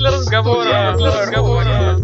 для разговора. Для разговора.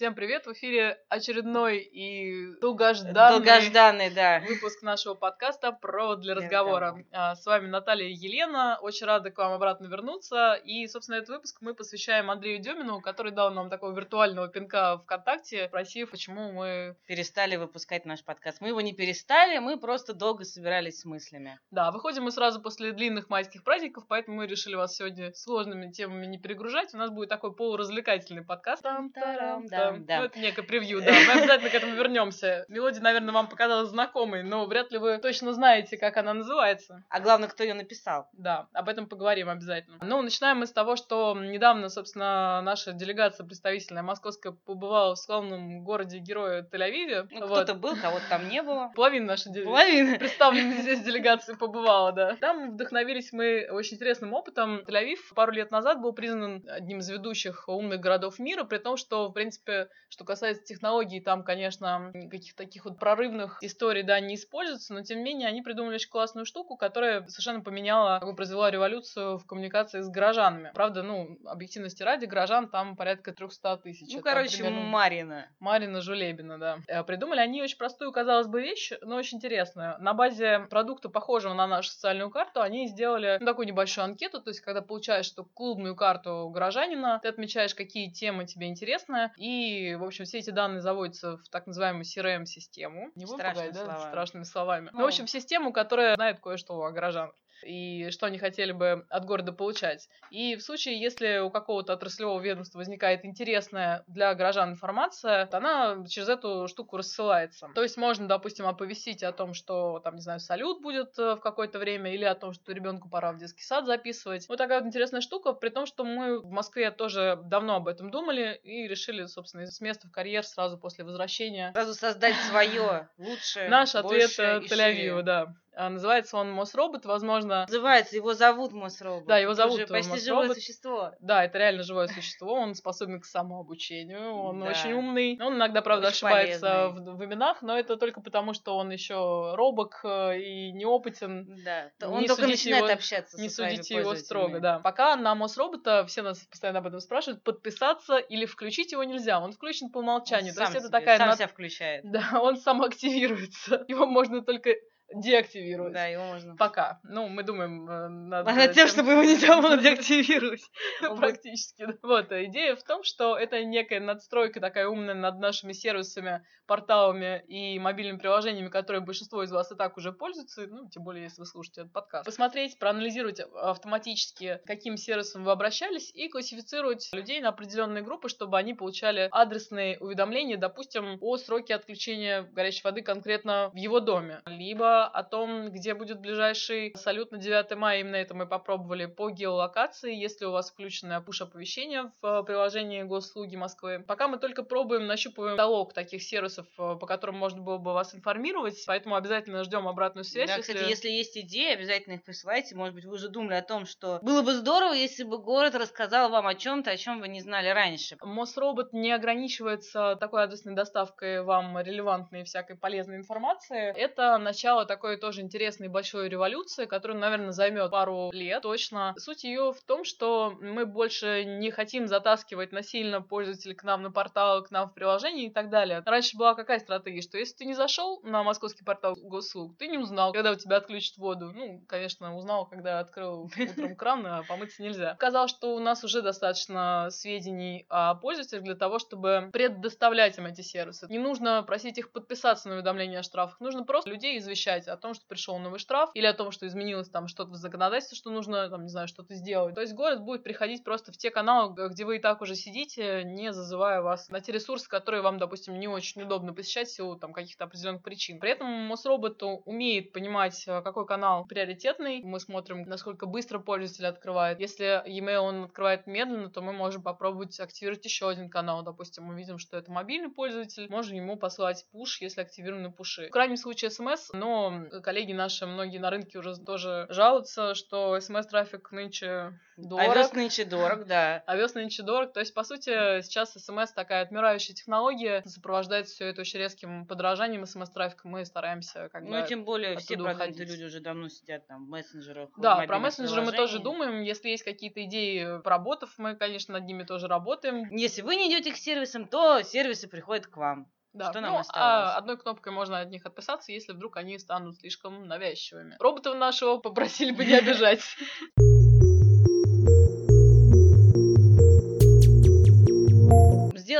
Всем привет! В эфире очередной и долгожданный, Долгожданный, да. выпуск нашего подкаста «Провод для разговора». А, С вами Наталья и Елена. Очень рада к вам обратно вернуться. И, собственно, этот выпуск мы посвящаем Андрею Демину, который дал нам такого виртуального пинка ВКонтакте, спросив, почему мы... Перестали выпускать наш подкаст. Мы его не перестали, мы просто долго собирались с мыслями. Да, выходим мы сразу после длинных майских праздников, поэтому мы решили вас сегодня сложными темами не перегружать. У нас будет такой полуразвлекательный подкаст. Там-тарам-дам, да. Ну, это некое превью, да. Мы обязательно к этому вернемся. Мелодия, наверное, вам показалась знакомой, но вряд ли вы точно знаете, как она называется. А главное, кто ее написал. Да, об этом поговорим обязательно. Ну, начинаем мы с того, что недавно, собственно, наша делегация представительная московская побывала в славном городе героя Тель-Авиве. Ну, Вот. кто-то был, кого-то там не было. Половина нашей делегации Половина. здесь делегации побывала, да. Там вдохновились мы очень интересным опытом. Тель-Авив пару лет назад был признан одним из ведущих умных городов мира, при том, что, в принципе, что касается технологий, там, конечно, каких-то таких вот прорывных историй, да, не используются, но, тем не менее, они придумали очень классную штуку, которая совершенно поменяла, произвела революцию в коммуникации с горожанами. Правда, ну, объективности ради, горожан там порядка 300 тысяч. Ну, Это короче, примерно- Марина. Марина Жулебина, да. Э, Придумали они очень простую, казалось бы, вещь, но очень интересную. На базе продукта, похожего на нашу социальную карту, они сделали ну, такую небольшую анкету, то есть когда получаешь эту клубную карту горожанина, ты отмечаешь, какие темы тебе интересны, и, в общем, все эти данные заводятся в так называемую CRM-систему. Не будем Страшными пугать, да, словами. страшными словами. Ну, Ну. в общем, в систему, которая знает кое-что о горожанах и что они хотели бы от города получать. И в случае, если у какого-то отраслевого ведомства возникает интересная для горожан информация, то она через эту штуку рассылается. То есть можно, допустим, оповестить о том, что там, не знаю, салют будет э, в какое-то время, или о том, что ребенку пора в детский сад записывать. Вот такая вот интересная штука, при том, что мы в Москве тоже давно об этом думали и решили, собственно, с места в карьер сразу после возвращения Сразу создать свое лучшее. Наш ответ э, Тель-Авива, да. А, Называется он Мосробот, возможно, Называется, его зовут Мосробот. Да, его Это зовут, уже э, почти Мосробот. живое существо. Да, это реально живое существо, он способен к самообучению, он Да. очень умный. Он иногда, правда, Очень ошибается в, полезный. в именах, но это только потому, что он еще робок э, и неопытен. Да. Не Он только судите начинает его- общаться Не судите его строго, да. Пока на Мосробота, все нас постоянно об этом спрашивают, подписаться или включить его нельзя. Он включен по Он умолчанию. То сам есть это себе- такая... сам над- себя включает. Да, он сам активируется. Его можно только деактивировать. Да, его можно. Пока. Ну, мы думаем э, над А над тем, чтобы его нельзя было деактивировать. Ну, Практически. Вот, а идея в том, что это некая надстройка такая умная над нашими сервисами, порталами и мобильными приложениями, которые большинство из вас и так уже пользуются, ну, тем более, если вы слушаете этот подкаст. Посмотреть, проанализировать автоматически, каким сервисам вы обращались, и классифицировать людей на определенные группы, чтобы они получали адресные уведомления, допустим, о сроке отключения горячей воды конкретно в его доме, либо о том, где будет ближайший салют на 9 мая. Именно это мы попробовали по геолокации, если у вас включено push-оповещение в э, приложении госуслуги Москвы. Пока мы только пробуем, нащупываем каталог таких сервисов, э, по которым можно было бы вас информировать, поэтому обязательно ждем обратную связь. Да, кстати, если есть идеи, обязательно их присылайте. Может быть, вы уже думали о том, что было бы здорово, если бы город рассказал вам о чем-то, о чем вы не знали раньше. Мосробот не ограничивается такой адресной доставкой вам релевантной всякой полезной информации. Это начало такой тоже интересной большой революции, которая, наверное, займет пару лет точно. Суть ее в том, что мы больше не хотим затаскивать насильно пользователей к нам на портал, к нам в приложение и так далее. Раньше была какая стратегия, что если ты не зашел на московский портал госуслуг, ты не узнал, когда у тебя отключат воду. Ну, конечно, узнал, когда открыл утром кран, а помыться нельзя. Казалось, что у нас уже достаточно сведений о пользователях для того, чтобы предоставлять им эти сервисы. Не нужно просить их подписаться на уведомления о штрафах, нужно просто людей извещать о том, что пришел новый штраф, или о том, что изменилось там что-то в законодательстве, что нужно, там, не знаю, что-то сделать. То есть город будет приходить просто в те каналы, где вы и так уже сидите, не зазывая вас на те ресурсы, которые вам, допустим, не очень удобно посещать в силу там каких-то определенных причин. При этом Мосробот умеет понимать, э, какой канал приоритетный. Мы смотрим, насколько быстро пользователь открывает. Если e-mail он открывает медленно, то мы можем попробовать активировать еще один канал. Допустим, мы видим, что это мобильный пользователь, можем ему послать пуш, если активированы пуши. В крайнем случае смс, но но коллеги наши, многие на рынке уже тоже жалуются, что смс-трафик нынче дорог. Овес нынче дорог, да. Овес нынче дорог. То есть, по сути, сейчас смс такая отмирающая технология, сопровождает все это очень резким подражанием смс-трафика. Мы стараемся как бы Ну, тем более, все продвинутые люди уже давно сидят там в мессенджерах. в Да, про мессенджеры мы тоже думаем. Если есть какие-то идеи проработав, мы, конечно, над ними тоже работаем. Если вы не идете к сервисам, то сервисы приходят к вам. Да, Что ну, нам а осталось? одной кнопкой можно от них отписаться, если вдруг они станут слишком навязчивыми. Роботов нашего попросили бы не обижать.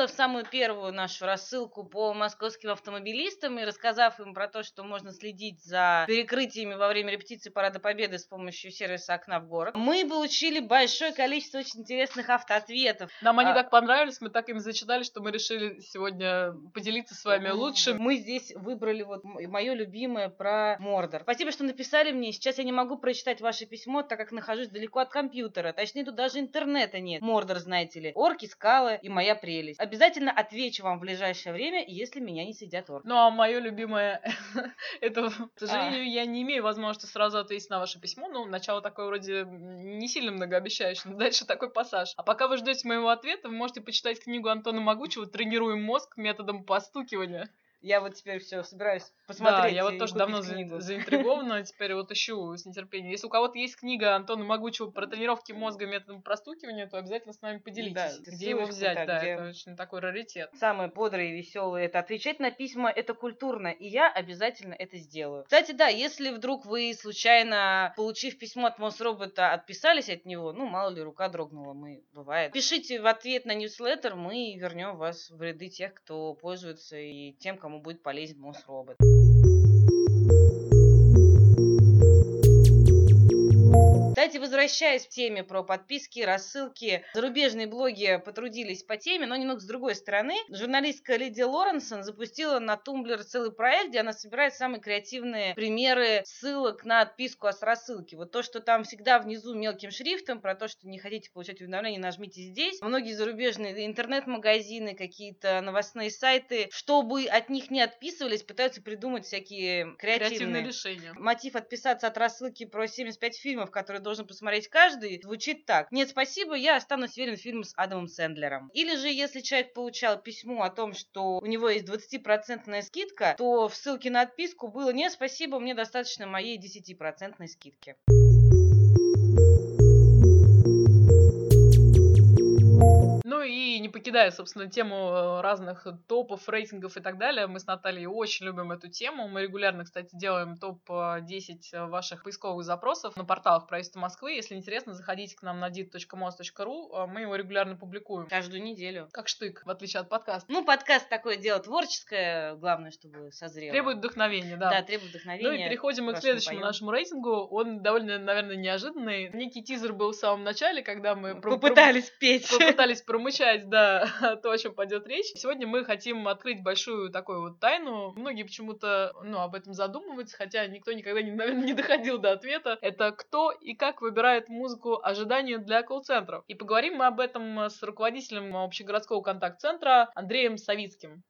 Сделав самую первую нашу рассылку по московским автомобилистам и рассказав им про то, что можно следить за перекрытиями во время репетиции Парада Победы с помощью сервиса «Окна в город», мы получили большое количество очень интересных автоответов. Нам они А- так понравились, мы так им зачитали, что мы решили сегодня поделиться с вами лучшим. Мы здесь выбрали вот мое любимое про Мордор. Спасибо, что написали мне. Сейчас я не могу прочитать ваше письмо, так как нахожусь далеко от компьютера. Точнее, тут даже интернета нет. Мордор, знаете ли. Орки, скалы и моя прелесть. Обязательно отвечу вам в ближайшее время, если меня не съедят орки. Ну, а мое любимое, это, к сожалению, я не имею возможности сразу ответить на ваше письмо. Ну, начало такое вроде не сильно многообещающее, но дальше такой пассаж. А пока вы ждете моего ответа, вы можете почитать книгу Антона Могучего «Тренируем мозг методом постукивания». Я вот теперь все собираюсь посмотреть. да, я вот тоже давно книгу. заинтригована, теперь вот ищу с нетерпением. Если у кого-то есть книга Антона Могучего про тренировки мозга методом простукивания, то обязательно с нами поделитесь. Да, где его взять, да, да, где- это очень такой раритет. Самое бодрое и веселое это отвечать на письма, это культурно, и я обязательно это сделаю. Кстати, да, если вдруг вы случайно, получив письмо от Мосробота, отписались от него, ну, мало ли, рука дрогнула, мы, бывает. Пишите в ответ на newsletter, мы вернем вас в ряды тех, кто пользуется, и тем, кому будет полезен Мосробот. Кстати, возвращаясь к теме про подписки, рассылки, зарубежные блоги потрудились по теме, но немного с другой стороны. Журналистка Лидия Лоренсон запустила на Tumblr целый проект, где она собирает самые креативные примеры ссылок на отписку от рассылки. Вот то, что там всегда внизу мелким шрифтом, про то, что не хотите получать уведомления, нажмите здесь. Многие зарубежные интернет-магазины, какие-то новостные сайты, чтобы от них не отписывались, пытаются придумать всякие Креативное креативные решение. мотив отписаться от рассылки про 75 фильмов, которые должен посмотреть каждый, звучит так. Нет, спасибо, я останусь верен фильму с Адамом Сэндлером. Или же, если человек получал письмо о том, что у него есть 20% скидка, то в ссылке на отписку было «Нет, спасибо, мне достаточно моей 10% скидки». Ну и не покидая, собственно, тему э, разных топов, рейтингов и так далее, мы с Натальей очень любим эту тему. Мы регулярно, кстати, делаем топ-10 ваших поисковых запросов на порталах правительства Москвы. Если интересно, заходите к нам на dit.mos.ru, э, мы его регулярно публикуем. Каждую неделю. Как штык, в отличие от подкаста. Ну, подкаст такое дело творческое, главное, чтобы созрело. Требует вдохновения, да. Да, требует вдохновения. Ну и переходим мы к следующему поем. нашему рейтингу. Он довольно, наверное, неожиданный. Некий тизер был в самом начале, когда мы Попытались петь. попытались промычать, да, то, о чем пойдет речь. Сегодня мы хотим открыть большую такую вот тайну. Многие почему-то, ну, об этом задумываются, хотя никто никогда, не, наверное, не доходил до ответа. Это кто и как выбирает музыку ожидания для колл-центров. И поговорим мы об этом с руководителем общегородского контакт-центра Андреем Савицким.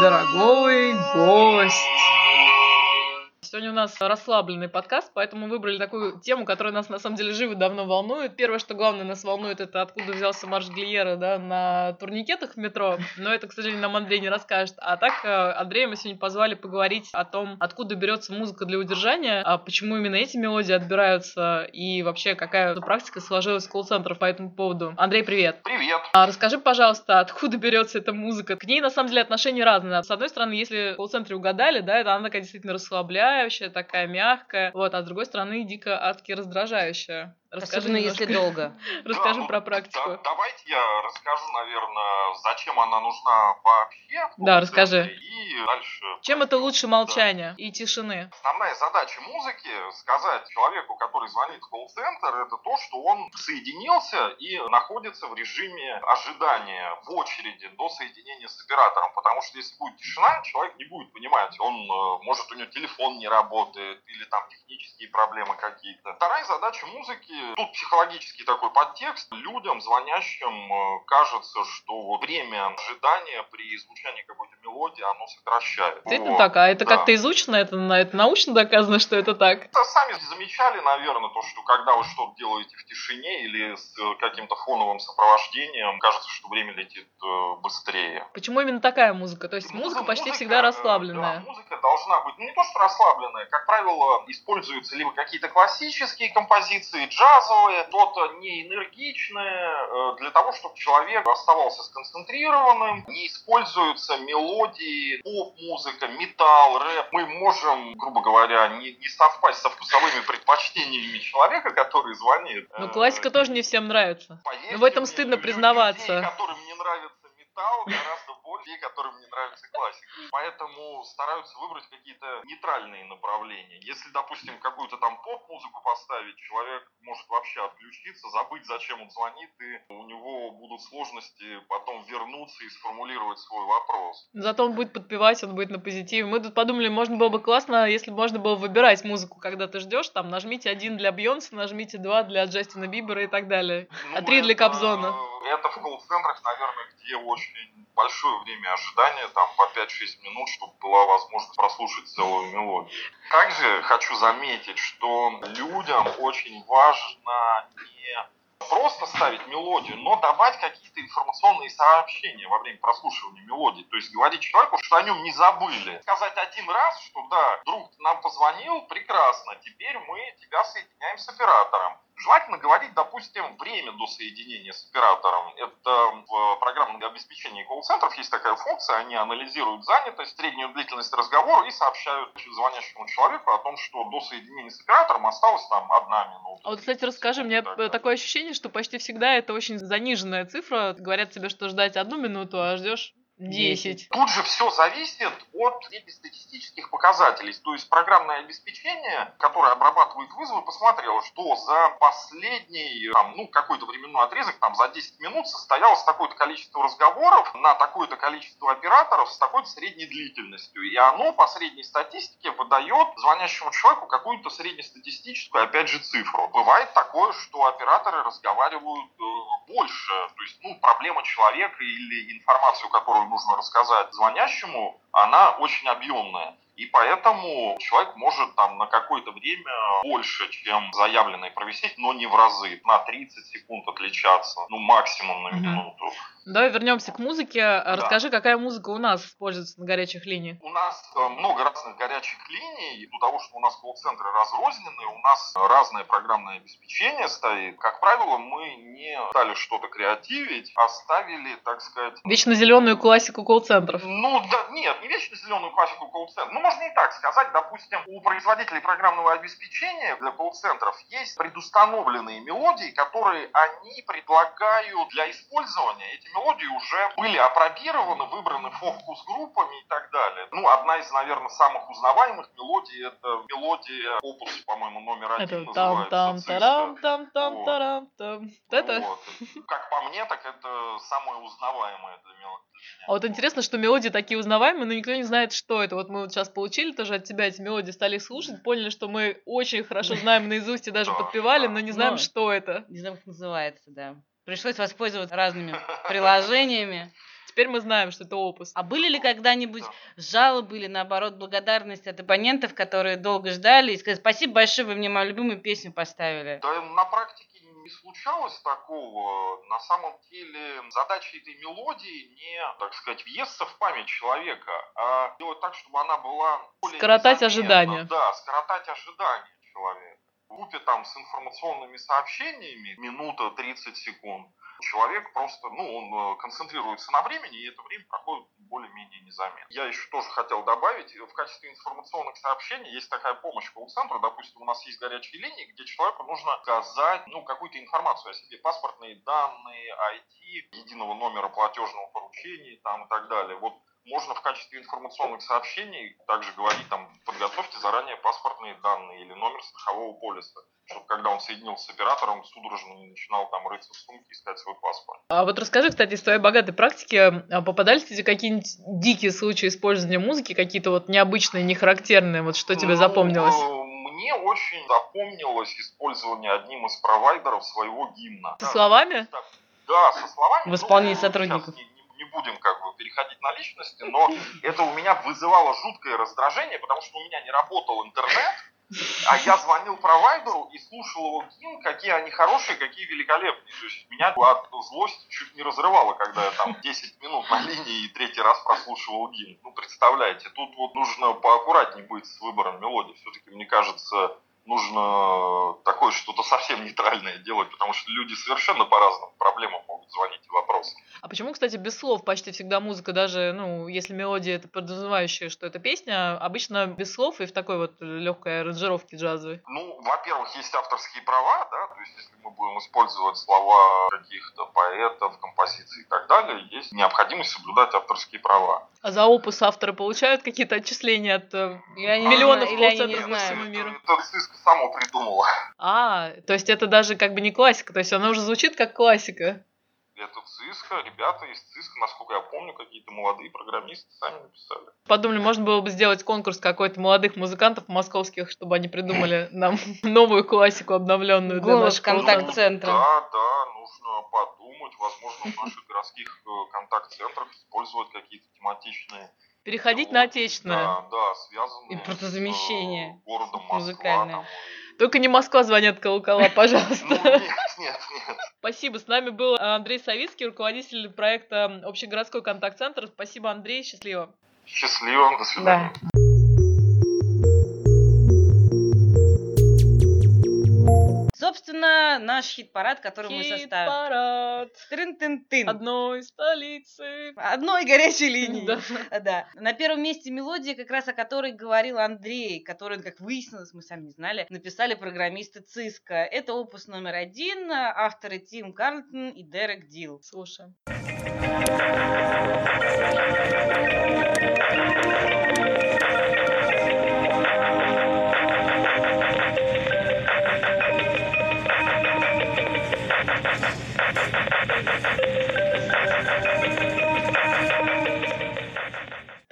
Дорогой гость! Сегодня у нас расслабленный подкаст, поэтому выбрали такую тему, которая нас на самом деле живо давно волнует. Первое, что главное нас волнует, это откуда взялся марш Глиера да, на турникетах в метро. Но это, к сожалению, нам Андрей не расскажет. А так, э, Андрея мы сегодня позвали поговорить о том, откуда берется музыка для удержания, а почему именно эти мелодии отбираются и вообще какая практика сложилась в колл-центрах по этому поводу. Андрей, привет! Привет. А расскажи, пожалуйста, откуда берется эта музыка? К ней, на самом деле, отношения разные. С одной стороны, если в колл-центре угадали, да, это она такая действительно расслабляющая, такая мягкая, вот, а с другой стороны, дико адски раздражающая. Расскажи Особенно если немножко- долго. Расскажи Да, ну, про практику. да- давайте я расскажу, наверное, зачем она нужна вообще. Да, расскажи. И дальше. Чем это лучше Да. молчания и тишины? Основная задача музыки сказать человеку, который звонит в колл-центр, это то, что он соединился и находится в режиме ожидания в очереди до соединения с оператором. Потому что если будет тишина, человек не будет понимать, он э, может у него телефон не работает или там технические проблемы какие-то. Вторая задача музыки тут психологический такой подтекст. Людям, звонящим, э, кажется, что время ожидания при звучании какой-то мелодии, оно сокращает. Действительно вот. так, а это да. как-то изучено, это, это научно доказано, что это так? Это сами замечали, наверное, то, что когда вы что-то делаете в тишине или с каким-то фоновым сопровождением, кажется, что время летит э, быстрее. Почему именно такая музыка? То есть музыка, музыка почти всегда расслабленная. Да, музыка должна быть, ну не то, что расслабленная, как правило, используются либо какие-то классические композиции, джазовые, что-то не энергичное, э, для того, чтобы человек оставался сконцентрированным. Не используются мелодии, поп-музыка, металл, рэп. Мы можем, грубо говоря, не, не совпасть со вкусовыми предпочтениями человека, который звонит. Ну, классика тоже не всем нравится. Поверьте в этом стыдно признаваться. Людей, которым не нравится металл, гораздо людей, которым не нравится классика. Поэтому стараются выбрать какие-то нейтральные направления. Если, допустим, какую-то там поп-музыку поставить, человек может вообще отключиться, забыть, зачем он звонит, и у него будут сложности потом вернуться и сформулировать свой вопрос. Зато он будет подпевать, он будет на позитиве. Мы тут подумали, можно было бы классно, если бы можно было выбирать музыку, когда ты ждешь, там, нажмите один для Бьонса, нажмите два для Джастина Бибера и так далее, ну, а три для Кобзона. Это в колл-центрах, наверное, где очень большое время ожидания, там по 5-6 минут, чтобы была возможность прослушать целую мелодию. Также хочу заметить, что людям очень важно не просто ставить мелодию, но давать какие-то информационные сообщения во время прослушивания мелодии. То есть говорить человеку, что о нем не забыли. Сказать один раз, что да, друг нам позвонил, прекрасно, теперь мы тебя соединяем с оператором. Желательно говорить, допустим, время до соединения с оператором. Это в программном обеспечении колл-центров есть такая функция, они анализируют занятость, среднюю длительность разговора и сообщают звонящему человеку о том, что до соединения с оператором осталось там одна минута. А вот, кстати, расскажи, мне такое ощущение, что почти всегда это очень заниженная цифра. Говорят тебе, что ждать одну минуту, а ждешь 10. Тут же все зависит от среднестатистических показателей. То есть программное обеспечение, которое обрабатывает вызовы, посмотрело, что за последний там, ну, какой-то временной отрезок, там, за 10 минут состоялось такое-то количество разговоров на такое-то количество операторов с такой-то средней длительностью. И оно по средней статистике выдает звонящему человеку какую-то среднестатистическую, опять же, цифру. Бывает такое, что операторы разговаривают э, больше. То есть, ну, проблема человека или информацию, которую нужно рассказать звонящему, она очень объемная. И поэтому человек может там на какое-то время больше, чем заявленное провисеть, но не в разы. На 30 секунд отличаться, ну максимум на минуту. Давай вернемся к музыке. Да. Расскажи, какая музыка у нас используется на горячих линиях? У нас э, много разных горячих линий. Из-за того, что у нас колл-центры разрознены, у нас разное программное обеспечение стоит. Как правило, мы не стали что-то креативить, а ставили, так сказать... Вечно зеленую классику колл-центров. Ну, да, нет, не вечно зеленую классику колл-центров. Ну, можно и так сказать. Допустим, у производителей программного обеспечения для колл-центров есть предустановленные мелодии, которые они предлагают для использования. Эти мелодии уже были опробированы, выбраны фокус-группами и так далее. Ну, одна из, наверное, самых узнаваемых мелодий это мелодия опус, по-моему, номер один это называется. Там, тарам, там, там, тарам, там. Это? Вот. Как по мне, так это самое узнаваемое для меня. А вот интересно, что мелодии такие узнаваемые, но никто не знает, что это. Вот мы вот сейчас получили тоже от тебя эти мелодии, стали слушать, поняли, что мы очень хорошо знаем наизусть и даже подпевали, но не знаем, что это. Не знаем, как называется, да. Пришлось воспользоваться разными приложениями. Теперь мы знаем, что это опус. А были ли когда-нибудь жалобы или, наоборот, благодарность от абонентов, которые долго ждали и сказали, спасибо большое, вы мне мою любимую песню поставили? Да, на практике не случалось такого. На самом деле задача этой мелодии не, так сказать, въесться в память человека, а делать так, чтобы она была более Скоротать ожидания. Да, скоротать ожидания человека группе там с информационными сообщениями минута 30 секунд, человек просто, ну, он э, концентрируется на времени, и это время проходит более-менее незаметно. Я еще тоже хотел добавить, в качестве информационных сообщений есть такая помощь колл-центру, допустим, у нас есть горячие линии, где человеку нужно сказать, ну, какую-то информацию о себе, паспортные данные, IT, единого номера платежного поручения там и так далее. Вот можно в качестве информационных сообщений также говорить, там, подготовьте заранее паспортные данные или номер страхового полиса, чтобы когда он соединился с оператором, судорожно не начинал там рыться в сумке искать свой паспорт. А вот расскажи, кстати, из твоей богатой практики, а попадались тебе какие-нибудь дикие случаи использования музыки, какие-то вот необычные, нехарактерные, вот что тебе ну, запомнилось? мне очень запомнилось использование одним из провайдеров своего гимна. Со словами? Да, со словами. В исполнении ну, сотрудников. Не, не будем как бы переходить на личности, но это у меня вызывало жуткое раздражение, потому что у меня не работал интернет, а я звонил провайдеру и слушал его гимн, какие они хорошие, какие великолепные. То есть меня от злости чуть не разрывало, когда я там 10 минут на линии и третий раз прослушивал гимн. Ну, представляете, тут вот нужно поаккуратнее быть с выбором мелодии. Все-таки, мне кажется, нужно такое что-то совсем нейтральное делать, потому что люди совершенно по разным проблемам могут звонить и вопросы. А почему, кстати, без слов почти всегда музыка, даже, ну, если мелодия это подразумевающая, что это песня, обычно без слов и в такой вот легкой аранжировке джазовой? Ну, во-первых, есть авторские права, да, то есть если мы будем использовать слова каких-то поэтов, композиций и так далее, есть необходимость соблюдать авторские права. А за опус авторы получают какие-то отчисления от э, Или они, миллионов или они не всему миру? Это ЦИСК само придумала. А, то есть это даже как бы не классика, то есть она уже звучит как классика. Это ЦИСКа, ребята из ЦИСКа, насколько я помню, какие-то молодые программисты сами написали. Подумали, можно было бы сделать конкурс какой-то молодых музыкантов московских, чтобы они придумали нам новую классику обновленную для Голос наших контакт- колл-центров. центра. Да, да, нужно подумать. Возможно, в наших городских э, контакт-центрах использовать какие-то тематичные Переходить на мелодии, отечественное. Да, да, связанные Импортозамещение с э, городом Москва. музыкальное. там, Только не Москва звонят колокола, и- пожалуйста. Ну, нет, нет, нет. Спасибо. С нами был Андрей Савицкий, руководитель проекта Общегородской контакт-центр. Спасибо, Андрей. Счастливо. Счастливо, до свидания. Собственно, наш хит-парад, который мы составим. Хит-парад Трын-тын-тын. одной столицы. Одной горячей линии. Да. Да. На первом месте мелодия, как раз о которой говорил Андрей, которую, как выяснилось, мы сами не знали, написали программисты ЦИСКа. Это опус номер один, авторы Тим Карлтон и Дерек Дил. Слушаем.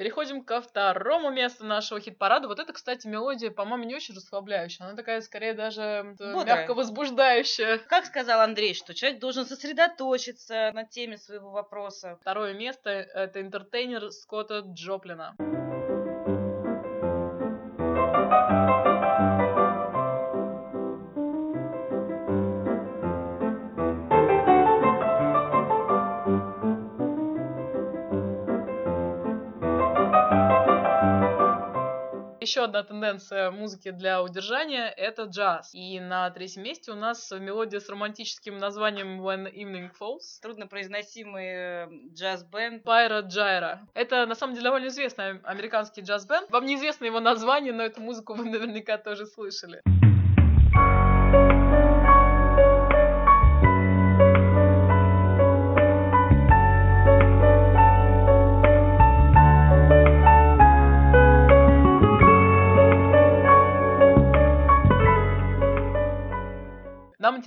Переходим ко второму месту нашего хит-парада. Вот это, кстати, мелодия, по-моему, не очень расслабляющая. Она такая, скорее, даже Бодрая. мягко возбуждающая. Как сказал Андрей, что человек должен сосредоточиться на теме своего вопроса. Второе место — это интертейнер Скотта Джоплина. Еще одна тенденция музыки для удержания — это джаз. И на третьем месте у нас мелодия с романтическим названием When Evening Falls. Труднопроизносимый э, джаз-бенд. Пайра Джайра. Это, на самом деле, довольно известный американский джаз-бенд. Вам неизвестно его название, но эту музыку вы наверняка тоже слышали. Нам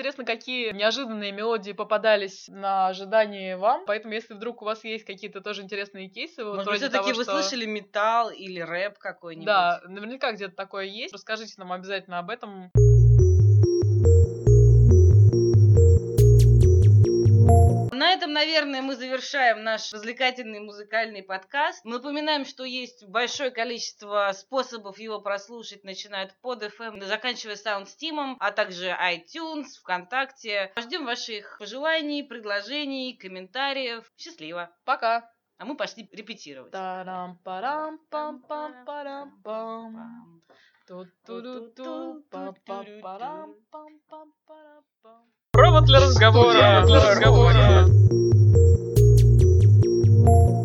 интересно, какие неожиданные мелодии попадались на ожидании вам. Поэтому, если вдруг у вас есть какие-то тоже интересные кейсы, вот Может все-таки вы что- слышали металл или рэп какой-нибудь? Да, наверняка где-то такое есть. Расскажите нам обязательно об этом. Наверное, мы завершаем наш развлекательный музыкальный подкаст. Напоминаем, что есть большое количество способов его прослушать, начиная от под FM, заканчивая SoundSteam, а также iTunes, ВКонтакте. Ждем ваших пожеланий, предложений, комментариев. Счастливо! Пока! А мы пошли репетировать. Провод для разговора. Для разговора.